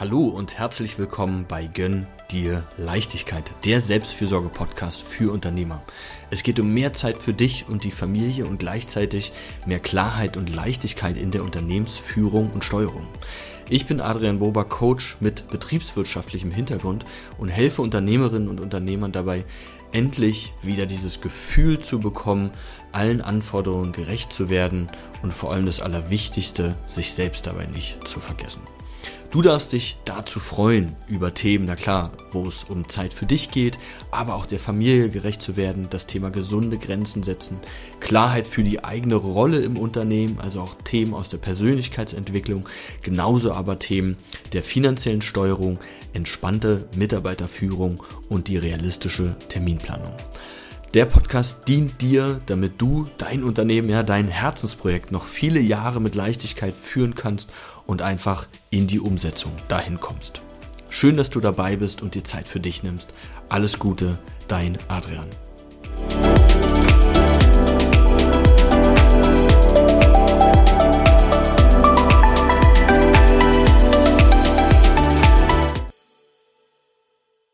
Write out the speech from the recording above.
Hallo und herzlich willkommen bei Gönn dir Leichtigkeit, der Selbstfürsorge-Podcast für Unternehmer. Es geht um mehr Zeit für dich und die Familie und gleichzeitig mehr Klarheit und Leichtigkeit in der Unternehmensführung und Steuerung. Ich bin Adrian Bober, Coach mit betriebswirtschaftlichem Hintergrund und helfe Unternehmerinnen und Unternehmern dabei, endlich wieder dieses Gefühl zu bekommen, allen Anforderungen gerecht zu werden und vor allem das Allerwichtigste, sich selbst dabei nicht zu vergessen. Du darfst dich dazu freuen über Themen, na klar, wo es um Zeit für dich geht, aber auch der Familie gerecht zu werden, das Thema gesunde Grenzen setzen, Klarheit für die eigene Rolle im Unternehmen, also auch Themen aus der Persönlichkeitsentwicklung, genauso aber Themen der finanziellen Steuerung, entspannte Mitarbeiterführung und die realistische Terminplanung. Der Podcast dient dir, damit du dein Unternehmen, ja dein Herzensprojekt noch viele Jahre mit Leichtigkeit führen kannst und einfach in die Umsetzung dahin kommst. Schön, dass du dabei bist und dir Zeit für dich nimmst. Alles Gute, dein Adrian.